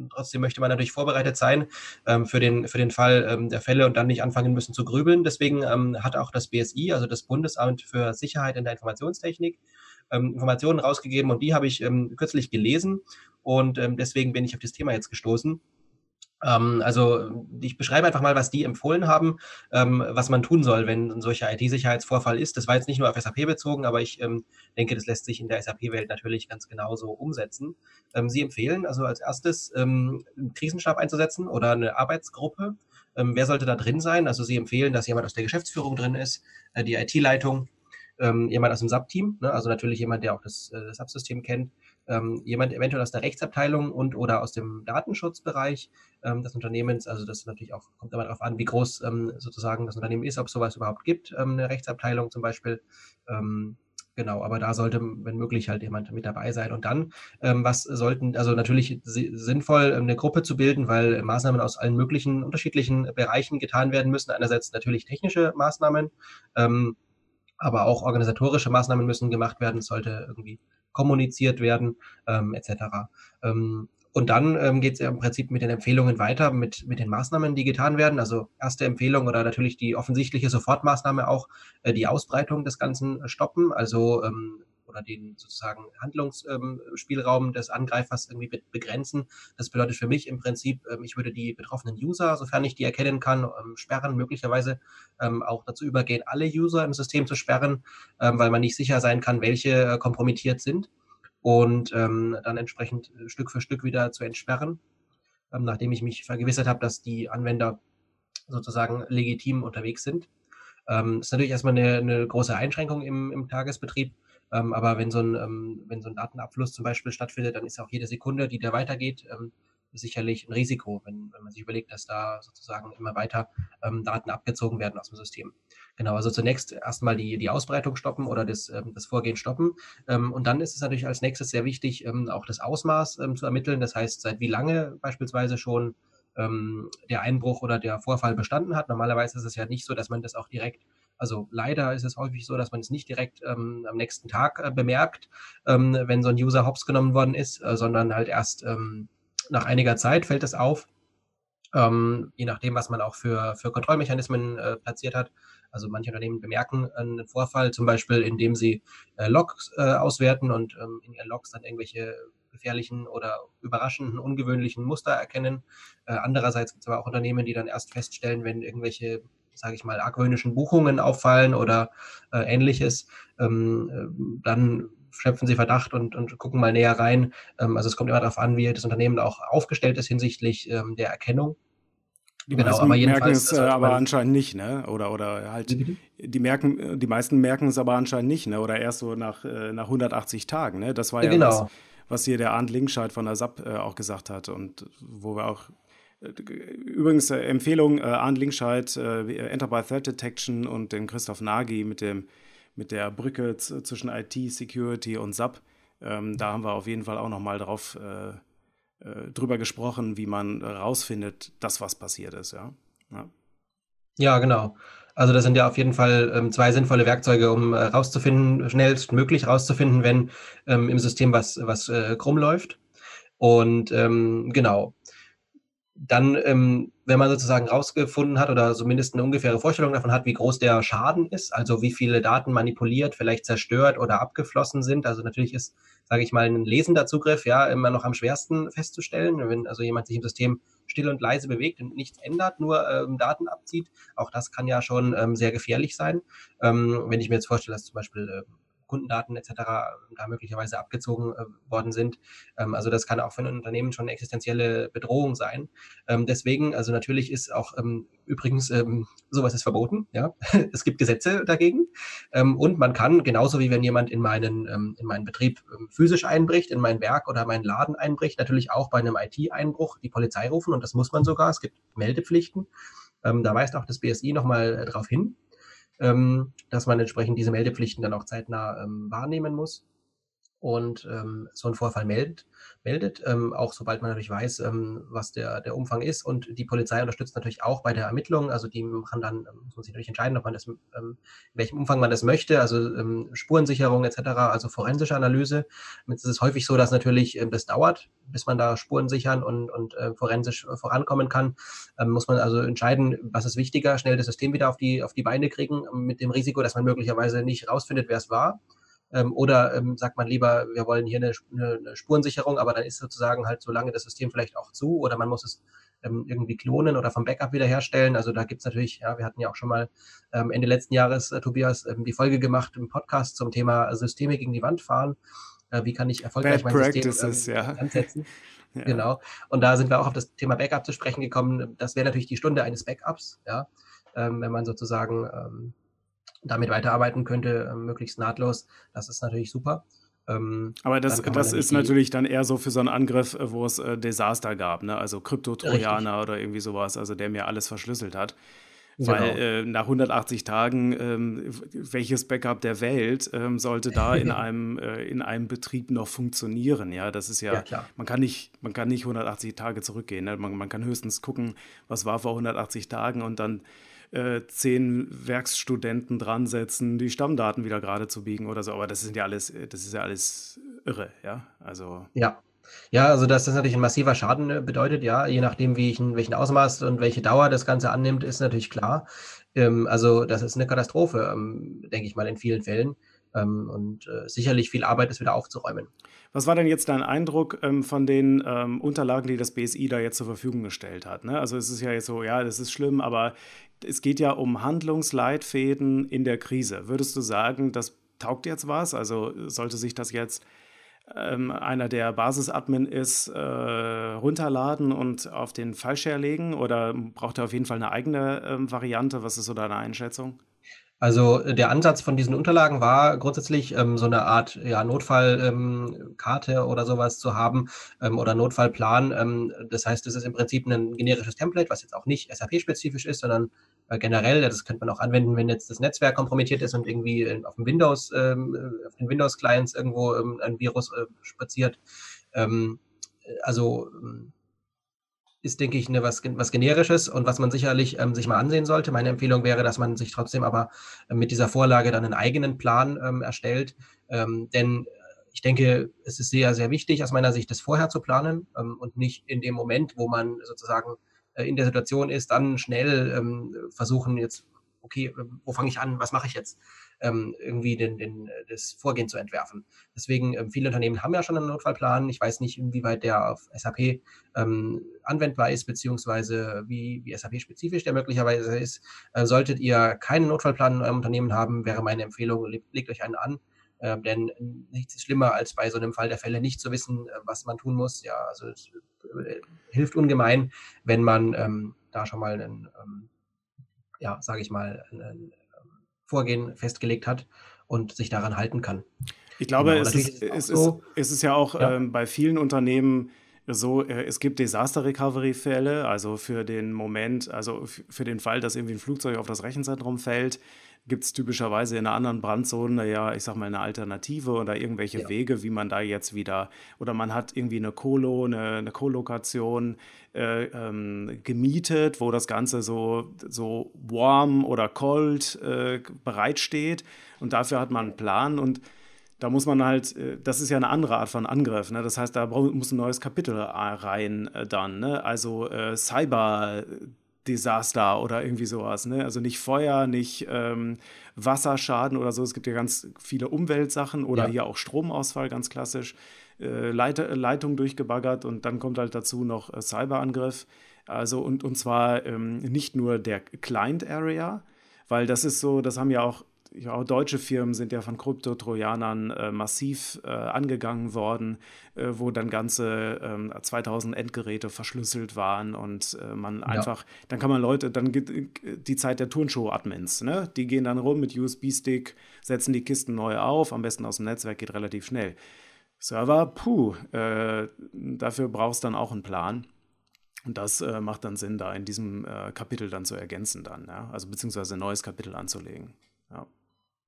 trotzdem möchte man natürlich vorbereitet sein ähm, für, den, für den Fall ähm, der Fälle und dann nicht anfangen müssen zu grübeln. Deswegen ähm, hat auch das BSI, also das Bundesamt für Sicherheit in der Informationstechnik, ähm, Informationen rausgegeben und die habe ich ähm, kürzlich gelesen und ähm, deswegen bin ich auf das Thema jetzt gestoßen. Ähm, also ich beschreibe einfach mal, was die empfohlen haben, ähm, was man tun soll, wenn ein solcher IT-Sicherheitsvorfall ist. Das war jetzt nicht nur auf SAP bezogen, aber ich ähm, denke, das lässt sich in der SAP-Welt natürlich ganz genauso umsetzen. Sie empfehlen also als erstes einen Krisenstab einzusetzen oder eine Arbeitsgruppe. Wer sollte da drin sein? Also sie empfehlen, dass jemand aus der Geschäftsführung drin ist, äh, die IT-Leitung, jemand aus dem Subteam, ne? also natürlich jemand, der auch das, äh, das Subsystem kennt, ähm, jemand eventuell aus der Rechtsabteilung und oder aus dem Datenschutzbereich ähm, des Unternehmens. Also das natürlich auch kommt immer darauf an, wie groß ähm, sozusagen das Unternehmen ist, ob es sowas überhaupt gibt, ähm, eine Rechtsabteilung zum Beispiel. Ähm, Genau, aber da sollte, wenn möglich, halt jemand mit dabei sein. Und dann, ähm, was sollten, also natürlich sinnvoll, ähm, eine Gruppe zu bilden, weil Maßnahmen aus allen möglichen unterschiedlichen Bereichen getan werden müssen. Einerseits natürlich technische Maßnahmen, ähm, aber auch organisatorische Maßnahmen müssen gemacht werden. Es sollte irgendwie kommuniziert werden, ähm, etc. Ähm, und dann ähm, geht es ja im Prinzip mit den Empfehlungen weiter, mit, mit den Maßnahmen, die getan werden. Also erste Empfehlung oder natürlich die offensichtliche Sofortmaßnahme auch, äh, die Ausbreitung des Ganzen stoppen, also ähm, oder den sozusagen Handlungsspielraum ähm, des Angreifers irgendwie be begrenzen. Das bedeutet für mich im Prinzip, ähm, ich würde die betroffenen User, sofern ich die erkennen kann, ähm, sperren, möglicherweise auch dazu übergehen, alle User im System zu sperren, weil man nicht sicher sein kann, welche äh, kompromittiert sind und dann entsprechend äh, Stück für Stück wieder zu entsperren, nachdem ich mich vergewissert habe, dass die Anwender sozusagen legitim unterwegs sind. Ähm, ist natürlich erstmal eine, eine große Einschränkung im, im Tagesbetrieb, ähm, aber wenn so, ein, ähm, wenn so ein Datenabfluss zum Beispiel stattfindet, dann ist auch jede Sekunde, die da weitergeht, ähm, sicherlich ein Risiko, wenn, wenn man sich überlegt, dass da sozusagen immer weiter ähm, Daten abgezogen werden aus dem System. Genau, also zunächst erstmal die, die Ausbreitung stoppen oder das, ähm, das Vorgehen stoppen. Ähm, und dann ist es natürlich als nächstes sehr wichtig, auch das Ausmaß zu ermitteln. Das heißt, seit wie lange beispielsweise schon der Einbruch oder der Vorfall bestanden hat. Normalerweise ist es ja nicht so, dass man das auch direkt also leider ist es häufig so, dass man es nicht direkt ähm, am nächsten Tag äh, bemerkt, ähm, wenn so ein User hops genommen worden ist, äh, sondern halt erst ähm, nach einiger Zeit fällt es auf, ähm, je nachdem, was man auch für, für Kontrollmechanismen äh, platziert hat. Also manche Unternehmen bemerken einen Vorfall, zum Beispiel indem sie äh, Logs äh, auswerten und ähm, in ihren Logs dann irgendwelche gefährlichen oder überraschenden, ungewöhnlichen Muster erkennen. Äh, andererseits gibt es aber auch Unternehmen, die dann erst feststellen, wenn irgendwelche sage ich mal, argwöhnischen Buchungen auffallen oder äh, ähnliches, ähm, äh, dann schöpfen sie Verdacht und, und gucken mal näher rein. Ähm, also es kommt immer darauf an, wie das Unternehmen auch aufgestellt ist hinsichtlich ähm, der Erkennung. Die genau, aber merken es äh, aber anscheinend nicht, ne? Oder, oder halt, die merken, die meisten merken es aber anscheinend nicht, ne? Oder erst so nach, äh, nach 180 Tagen, ne? Das war ja, genau. was, was hier der Arndt Linkscheid von der SAP äh, auch gesagt hat und wo wir auch Übrigens äh, Empfehlung, äh, Arndt Linkscheid, äh, Enterprise Threat Detection und den Christoph Nagy mit dem mit der Brücke zwischen IT, Security und SAP. Ähm, da haben wir auf jeden Fall auch nochmal drauf äh, äh, drüber gesprochen, wie man rausfindet, dass was passiert ist, ja. Ja, ja genau. Also das sind ja auf jeden Fall ähm, zwei sinnvolle Werkzeuge, um äh, rauszufinden, schnellstmöglich rauszufinden, wenn ähm, im System was, was äh, krumm läuft. Und ähm, genau, dann, ähm, wenn man sozusagen rausgefunden hat oder zumindest eine ungefähre Vorstellung davon hat, wie groß der Schaden ist, also wie viele Daten manipuliert, vielleicht zerstört oder abgeflossen sind. Also natürlich ist, sage ich mal, ein lesender Zugriff ja immer noch am schwersten festzustellen. Wenn also jemand sich im System still und leise bewegt und nichts ändert, nur ähm, Daten abzieht, auch das kann ja schon ähm, sehr gefährlich sein. Ähm, wenn ich mir jetzt vorstelle, dass zum Beispiel äh, Kundendaten etc. da möglicherweise abgezogen äh, worden sind. Ähm, also das kann auch für ein Unternehmen schon eine existenzielle Bedrohung sein. Ähm, deswegen, also natürlich ist auch ähm, übrigens ähm, sowas ist verboten. Ja, (laughs) es gibt Gesetze dagegen ähm, und man kann genauso wie wenn jemand in meinen ähm, in meinen Betrieb physisch einbricht, in mein Werk oder meinen Laden einbricht, natürlich auch bei einem IT-Einbruch die Polizei rufen und das muss man sogar. Es gibt Meldepflichten. da weist auch das BSI nochmal äh, darauf hin ähm, dass man entsprechend diese Meldepflichten dann auch zeitnah ähm, wahrnehmen muss und ähm, so einen Vorfall meldet, meldet ähm, auch sobald man natürlich weiß, ähm, was der, der Umfang ist. Und die Polizei unterstützt natürlich auch bei der Ermittlung. Also die machen dann, ähm, muss man sich natürlich entscheiden, ob man das, ähm, in welchem Umfang man das möchte, also ähm, Spurensicherung etc., also forensische Analyse. Jetzt ist es häufig so, dass natürlich das dauert, bis man da Spuren sichern und, und äh, forensisch äh, vorankommen kann. Muss man also entscheiden, was ist wichtiger, schnell das System wieder auf die, auf die Beine kriegen, mit dem Risiko, dass man möglicherweise nicht rausfindet, wer es war ähm, oder ähm, sagt man lieber, wir wollen hier eine, eine, Spurensicherung, aber dann ist sozusagen halt so lange das System vielleicht auch zu oder man muss es ähm, irgendwie klonen oder vom Backup wiederherstellen. Also da gibt's natürlich, ja, wir hatten ja auch schon mal ähm, Ende letzten Jahres, äh, Tobias, ähm, die Folge gemacht im Podcast zum Thema Systeme gegen die Wand fahren. Äh, wie kann ich erfolgreich Bad mein System ähm, ja. ansetzen? (laughs) Ja. Genau. Und da sind wir auch auf das Thema Backup zu sprechen gekommen. Das wäre natürlich die Stunde eines Backups, ja, wenn man sozusagen damit weiterarbeiten könnte, äh, möglichst nahtlos. Das ist natürlich super. Ähm, Aber das, das ist natürlich dann eher so für so einen Angriff, äh, wo es äh, Desaster gab, ne? also Krypto-Trojaner oder irgendwie sowas, also der mir alles verschlüsselt hat. Genau. Weil äh, nach 180 Tagen, ähm, welches Backup der Welt ähm, sollte da in (laughs) einem, äh, in einem Betrieb noch funktionieren? Ja, das ist ja, ja man, kann nicht, man kann nicht 180 Tage zurückgehen. Ne? Man, man kann höchstens gucken, was war vor 180 Tagen und dann äh, zehn Werkstudenten dran setzen, die Stammdaten wieder gerade zu biegen oder so. Aber das sind ja alles, das ist ja alles irre, ja. Also. Ja. Ja, also dass das natürlich ein massiver Schaden äh, bedeutet, ja, je nachdem, wie ich, welchen Ausmaß und welche Dauer das Ganze annimmt, ist natürlich klar. Ähm, also das ist eine Katastrophe, ähm, denke ich mal, in vielen Fällen. Ähm, und äh, sicherlich viel Arbeit, das wieder aufzuräumen. Was war denn jetzt dein Eindruck ähm, von den ähm, Unterlagen, die das BSI da jetzt zur Verfügung gestellt hat? Ne? Also es ist ja jetzt so, ja, das ist schlimm, aber es geht ja um Handlungsleitfäden in der Krise. Würdest du sagen, das taugt jetzt was? Also sollte sich das jetzt ähm, einer, der Basis-Admin ist, äh, runterladen und auf den Fallshare legen? Oder braucht er auf jeden Fall eine eigene ähm, Variante? Was ist so deine Einschätzung? Also äh, der Ansatz von diesen Unterlagen war grundsätzlich ähm, so eine Art ja, Notfallkarte ähm, oder sowas zu haben ähm, oder Notfallplan. Ähm, das heißt, es ist im Prinzip ein generisches Template, was jetzt auch nicht SAP-spezifisch ist, sondern äh, generell. Das könnte man auch anwenden, wenn jetzt das Netzwerk kompromittiert ist und irgendwie auf dem Windows, ähm, äh, auf den Windows-Clients irgendwo ähm, ein Virus äh, spaziert. also ist, denke ich, eine, was, was Generisches und was man sicherlich ähm, sich mal ansehen sollte. Meine Empfehlung wäre, dass man sich trotzdem aber äh, mit dieser Vorlage dann einen eigenen Plan ähm, erstellt. Ähm, denn ich denke, es ist sehr, sehr wichtig, aus meiner Sicht, das vorher zu planen ähm, und nicht in dem Moment, wo man sozusagen äh, in der Situation ist, dann schnell ähm, versuchen, jetzt okay, wo fange ich an, was mache ich jetzt, ähm, irgendwie den, den, das Vorgehen zu entwerfen. Deswegen, ähm, viele Unternehmen haben ja schon einen Notfallplan. Ich weiß nicht, inwieweit der auf SAP ähm, anwendbar ist, beziehungsweise wie, wie SAP-spezifisch der möglicherweise ist. Äh, solltet ihr keinen Notfallplan in eurem Unternehmen haben, wäre meine Empfehlung, legt, legt euch einen an. Äh, denn nichts ist schlimmer, als bei so einem Fall der Fälle nicht zu wissen, äh, was man tun muss. Ja, also es äh, hilft ungemein, wenn man ähm, da schon mal einen ähm, ja, sage ich mal, ein, ähm, Vorgehen festgelegt hat und sich daran halten kann. Ich glaube, genau, es, ist, es, so, ist, es ist ja auch ja. Ähm, bei vielen Unternehmen so, äh, es gibt Disaster-Recovery-Fälle, also für den Moment, also für den Fall, dass irgendwie ein Flugzeug auf das Rechenzentrum fällt, gibt es typischerweise in einer anderen Brandzone ja, ich sag mal, eine Alternative oder irgendwelche ja. Wege, wie man da jetzt wieder, oder man hat irgendwie eine Colo, eine, eine Co-Lokation äh, ähm, gemietet, wo das Ganze so, so warm oder cold äh, bereitsteht und dafür hat man einen Plan und da muss man halt, äh, das ist ja eine andere Art von Angriff, ne? das heißt, da muss ein neues Kapitel rein äh, dann, ne? also äh, Cyber- Desaster oder irgendwie sowas. Ne? Also nicht Feuer, nicht ähm, Wasserschaden oder so. Es gibt ja ganz viele Umweltsachen oder ja. hier auch Stromausfall, ganz klassisch. Äh, Leit Leitung durchgebaggert und dann kommt halt dazu noch äh, Cyberangriff. Also und, und zwar ähm, nicht nur der Client Area, weil das ist so, das haben ja auch ja, auch deutsche Firmen sind ja von Krypto-Trojanern äh, massiv äh, angegangen worden, äh, wo dann ganze 2000 ähm, Endgeräte verschlüsselt waren und äh, man ja. einfach, dann kann man Leute, dann geht äh, die Zeit der Turnshow-Admins, ne? die gehen dann rum mit USB-Stick, setzen die Kisten neu auf, am besten aus dem Netzwerk, geht relativ schnell. Server, puh, äh, dafür brauchst du dann auch einen Plan. Und das äh, macht dann Sinn, da in diesem äh, Kapitel dann zu ergänzen dann, ja? Also beziehungsweise ein neues Kapitel anzulegen. Ja.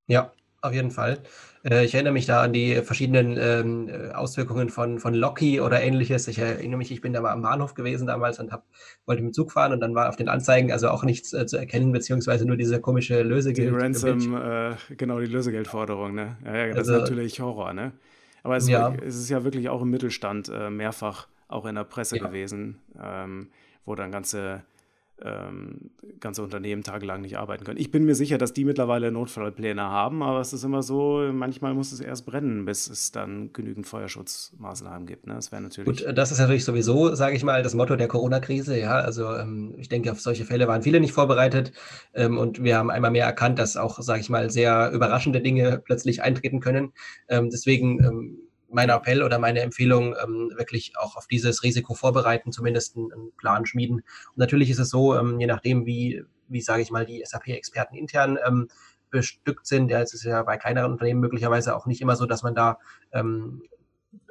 Ja, auf jeden Fall. Äh, ich erinnere mich da an die verschiedenen ähm, äh, Auswirkungen von, von Loki oder ähnliches. Ich erinnere mich, ich bin da mal am Bahnhof gewesen damals und hab, wollte mit dem Zug fahren und dann war auf den Anzeigen also auch nichts äh, zu erkennen, beziehungsweise nur diese komische Lösegeld. Die Ransom, äh, genau, die Lösegeldforderung, ne? Ja, ja das also, ist natürlich Horror, ne? Aber es, ja. es, ist ja wirklich auch im Mittelstand äh, mehrfach auch in der Presse ja. gewesen, ähm, wo dann ganze ähm, ganze Unternehmen tagelang nicht arbeiten können. Ich bin mir sicher, dass die mittlerweile Notfallpläne haben, aber es ist immer so, manchmal muss es erst brennen, bis es dann genügend Feuerschutzmaßnahmen gibt. Ne? Das wäre natürlich. Gut, das ist natürlich sowieso, sage ich mal, das Motto der Corona-Krise. Ja, also ähm, ich denke, auf solche Fälle waren viele nicht vorbereitet ähm, und wir haben einmal mehr erkannt, dass auch, sage ich mal, sehr überraschende Dinge plötzlich eintreten können. Ähm, deswegen ähm, mein Appell oder meine Empfehlung, ähm, wirklich auch auf dieses Risiko vorbereiten, zumindest einen, Plan schmieden. Und natürlich ist es so, ähm, je nachdem, wie, wie sage ich mal, die SAP-Experten intern ähm, bestückt sind. Ja, es ist ja bei kleineren Unternehmen möglicherweise auch nicht immer so, dass man da ähm,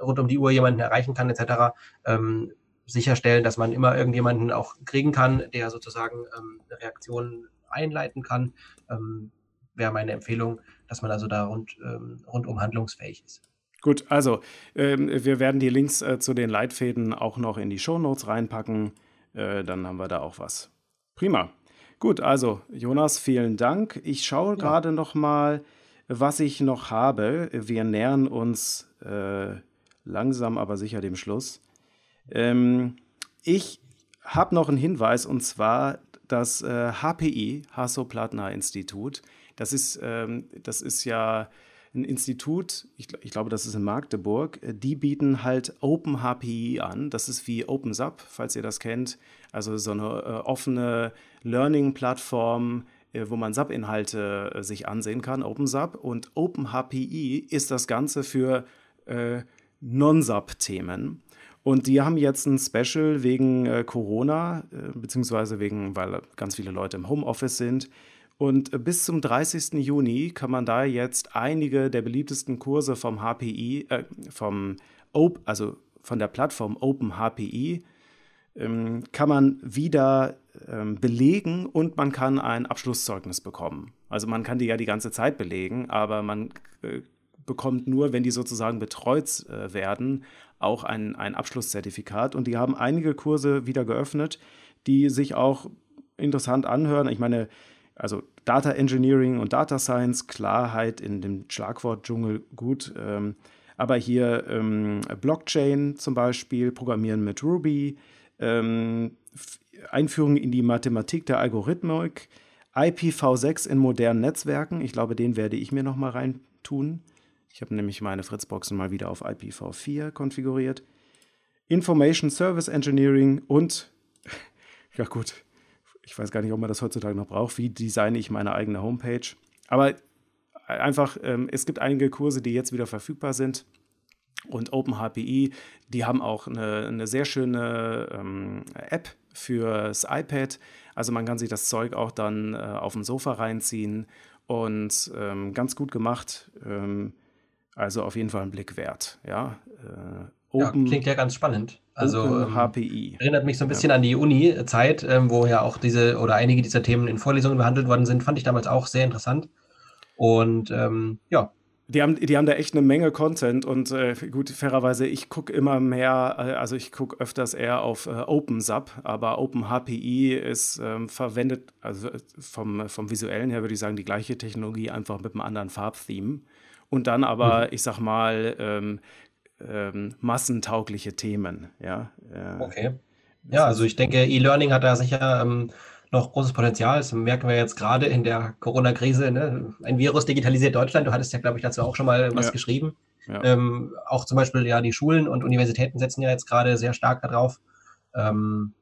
rund um die Uhr jemanden erreichen kann, etc. Ähm, sicherstellen, dass man immer irgendjemanden auch kriegen kann, der sozusagen ähm, eine Reaktion einleiten kann, ähm, wäre meine Empfehlung, dass man also da rund, ähm, rundum handlungsfähig ist. Gut, also ähm, wir werden die Links äh, zu den Leitfäden auch noch in die Shownotes reinpacken. Äh, dann haben wir da auch was. Prima. Gut, also Jonas, vielen Dank. Ich schaue ja. gerade noch mal, was ich noch habe. Wir nähern uns äh, langsam, aber sicher dem Schluss. Ähm, ich habe noch einen Hinweis und zwar das äh, HPI, Hasso-Plattner-Institut. Das ist, ähm, das ist ja ein Institut, ich, ich, glaube, das ist in Magdeburg, die bieten halt Open HPI an. Das ist wie OpenSUP, falls ihr das kennt. Also so eine äh, offene Learning-Plattform, äh, wo man SAP-Inhalte äh, sich ansehen kann, OpenSUP. Und OpenHPI ist das Ganze für äh, Non-SAP-Themen. Und die haben jetzt ein Special wegen äh, Corona, äh, beziehungsweise wegen, weil ganz viele Leute im Homeoffice sind. Und äh, bis zum 30. Juni kann man da jetzt einige der beliebtesten Kurse vom HPI, äh, vom Op, also von der Plattform Open HPI, ähm, kann man wieder ähm, belegen und man kann ein Abschlusszeugnis bekommen. Also man kann die ja die ganze Zeit belegen, aber man äh, bekommt nur, wenn die sozusagen betreut äh, werden, auch ein, ein Abschlusszertifikat. Und die haben einige Kurse wieder geöffnet, die sich auch interessant anhören. Ich meine, also Data Engineering und Data Science, Klarheit in dem Schlagwortdschungel gut. Ähm, aber hier ähm, Blockchain zum Beispiel, Programmieren mit Ruby, ähm, Einführung in die Mathematik der Algorithmik, IPv6 in modernen Netzwerken. Ich glaube, den werde ich mir noch mal reintun. Ich habe nämlich meine Fritzboxen mal wieder auf IPv4 konfiguriert. Information Service Engineering und, (laughs) ja gut, ich weiß gar nicht, ob man das heutzutage noch braucht. Wie designe ich meine eigene Homepage? Aber einfach, ähm, es gibt einige Kurse, die jetzt wieder verfügbar sind. Und OpenHPI, die haben auch eine, eine sehr schöne ähm, App fürs iPad. Also man kann sich das Zeug auch dann äh, auf dem Sofa reinziehen und ähm, ganz gut gemacht. Ähm, also auf jeden Fall ein Blick wert. Ja, äh, Open, ja, klingt ja ganz spannend. Also ähm, HPI. Erinnert mich so ein bisschen ja. an die Uni-Zeit, ähm, wo ja auch diese oder einige dieser Themen in Vorlesungen behandelt worden sind. Fand ich damals auch sehr interessant. Und ähm, ja. Die haben, die haben da echt eine Menge Content und äh, gut, fairerweise, ich gucke immer mehr, äh, also ich gucke öfters eher auf äh, OpenSUB, aber OpenHPI ist ähm, verwendet, also äh, vom, vom visuellen her würde ich sagen, die gleiche Technologie, einfach mit einem anderen Farbtheme. Und dann aber, mhm. ich sag mal, ähm, ähm, massentaugliche Themen. Ja, äh, okay. Ja, also ich denke, E-Learning hat da sicher ähm, noch großes Potenzial. Das merken wir jetzt gerade in der Corona-Krise. Ne? Ein Virus digitalisiert Deutschland. Du hattest ja, glaube ich, dazu auch schon mal was ja. geschrieben. Ja. Ähm, auch zum Beispiel ja die Schulen und Universitäten setzen ja jetzt gerade sehr stark darauf. Ähm,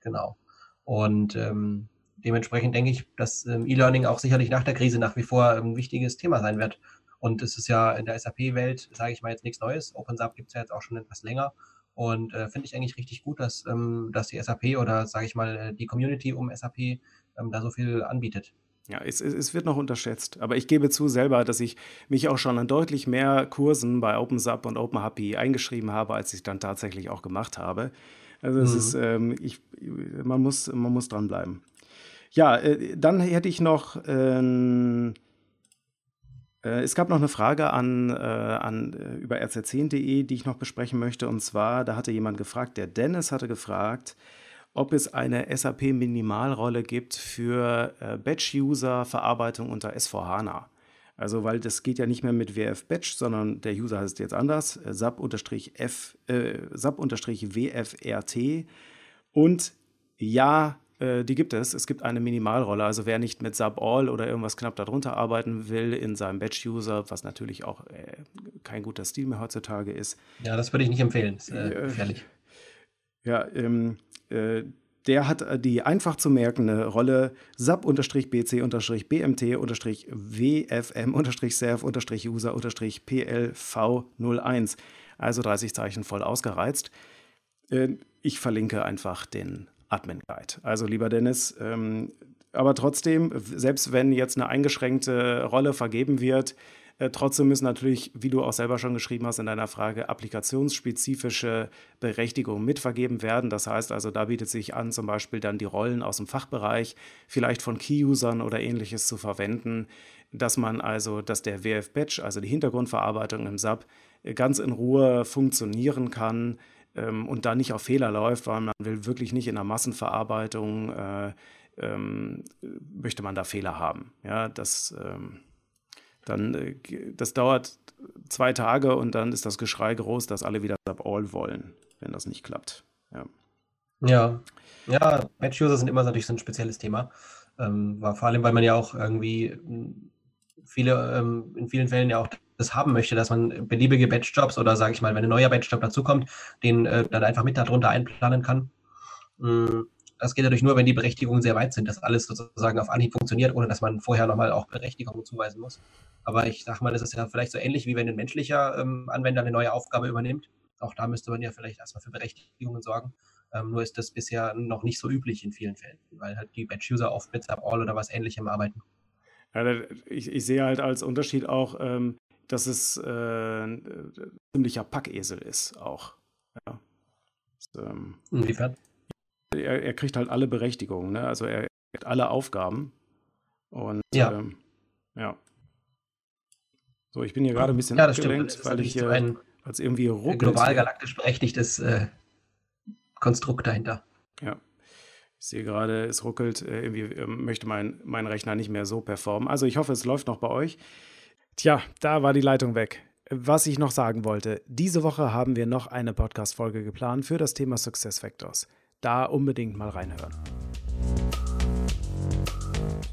genau. Und ähm, dementsprechend denke ich, dass ähm, E-Learning auch sicherlich nach der Krise nach wie vor ein wichtiges Thema sein wird. Und es ist ja in der SAP-Welt, sage ich mal jetzt nichts Neues. OpenSAP gibt es ja jetzt auch schon etwas länger. Und äh, finde ich eigentlich richtig gut, dass, ähm, dass die SAP oder sage ich mal äh, die Community um SAP ähm, da so viel anbietet. Ja, es, es, wird noch unterschätzt. Aber ich gebe zu selber, dass ich mich auch schon an deutlich mehr Kursen bei OpenSAP und OpenHappy eingeschrieben habe, als ich dann tatsächlich auch gemacht habe. Also es mhm. ist, ähm, ich, man muss, man muss dranbleiben. Ja, äh, dann hätte ich noch äh, es gab noch eine Frage an, äh, an äh, über rz10.de, die ich noch besprechen möchte. Und zwar, da hatte jemand gefragt, der Dennis hatte gefragt, ob es eine SAP-Minimalrolle gibt für äh, Batch-User-Verarbeitung unter S4HANA. Also, weil das geht ja nicht mehr mit WF-Batch, sondern der User heißt jetzt anders, äh, SAP-WFRT. Äh, Und ja, äh, die gibt es. Es gibt eine Minimalrolle. Also wer nicht mit Sub-All oder irgendwas knapp darunter arbeiten will in seinem Batch-User, was natürlich auch äh, kein guter Stil mehr heutzutage ist. Ja, das würde ich nicht empfehlen. Ist äh, gefährlich. Ja, ähm, äh, der hat die einfach zu merkende Rolle sub-bc-bm-t-vf-serv-user-plv01, also 30 Zeichen voll ausgereizt. Äh, ich verlinke einfach den Admin Guide. Also lieber Dennis, ähm, aber trotzdem, selbst wenn jetzt eine eingeschränkte Rolle vergeben wird, äh, trotzdem müssen natürlich, wie du auch selber schon geschrieben hast in deiner Frage, applikationsspezifische Berechtigungen mitvergeben werden. Das heißt also, da bietet sich an, zum Beispiel dann die Rollen aus dem Fachbereich, vielleicht von Key-Usern oder ähnliches zu verwenden, dass man also, dass der WF-Batch, also die Hintergrundverarbeitung im SAP, ganz in Ruhe funktionieren kann ähm, und da nicht auf Fehler läuft, weil man will wirklich nicht in der Massenverarbeitung äh, ähm, möchte man da Fehler haben. Ja, das, ähm, dann, äh, das dauert zwei Tage und dann ist das Geschrei groß, dass alle wieder Sub All wollen, wenn das nicht klappt. Ja. Ja, ja Batch-User sind immer natürlich so ein spezielles Thema. Ähm, vor allem, weil man ja auch irgendwie viele, ähm, in vielen Fällen ja auch das haben möchte, dass man beliebige Batch-Jobs oder sage ich mal, wenn ein neuer Batch-Job dazukommt, den äh, dann einfach mit darunter einplanen kann. Mm, das geht natürlich nur, wenn die Berechtigungen sehr weit sind, dass alles sozusagen auf Anhieb funktioniert, ohne dass man vorher nochmal auch Berechtigungen zuweisen muss. Aber ich sage mal, das ist ja vielleicht so ähnlich, wie wenn ein menschlicher ähm, Anwender eine neue Aufgabe übernimmt. Auch da müsste man ja vielleicht erstmal für Berechtigungen sorgen. Ähm, nur ist das bisher noch nicht so üblich in vielen Fällen, weil halt die Batch-User oft mit Sub-All oder was ähnlichem arbeiten. Ja, ich, ich, sehe halt als Unterschied auch, ähm, dass es äh, ein ziemlicher Packesel ist auch. Ja. Das, ähm, Inwiefern? Er, er, kriegt halt alle Berechtigungen, ne? also er kriegt alle Aufgaben. Und ja. Ähm, ja. So, ich bin hier gerade ein bisschen ja, abgelenkt, weil ich hier ein als irgendwie ruckelt. global galaktisch berechtigtes äh, Konstrukt dahinter. Ja. Ich sehe gerade, es ruckelt. Äh, irgendwie ähm, möchte mein, mein Rechner nicht mehr so performen. Also ich hoffe, es läuft noch bei euch. Tja, da war die Leitung weg. Was ich noch sagen wollte, diese Woche haben wir noch eine Podcast-Folge geplant für das Thema Success Factors. Da unbedingt mal reinhören.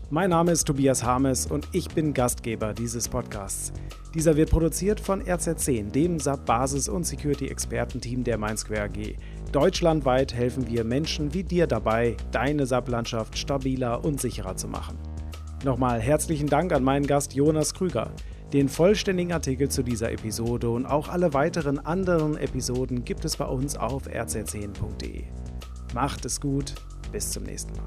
Mein Name ist Tobias Harmes und ich bin Gastgeber dieses Podcasts. Dieser wird produziert von RZ10, dem SAP-Basis- und Security-Expertenteam der MindSquare AG. Deutschlandweit helfen wir Menschen wie dir dabei, deine SAP-Landschaft stabiler und sicherer zu machen. Nochmal herzlichen Dank an meinen Gast Jonas Krüger. Den vollständigen Artikel zu dieser Episode und auch alle weiteren anderen Episoden gibt es bei uns auf rz10.de. Macht es gut, bis zum nächsten Mal.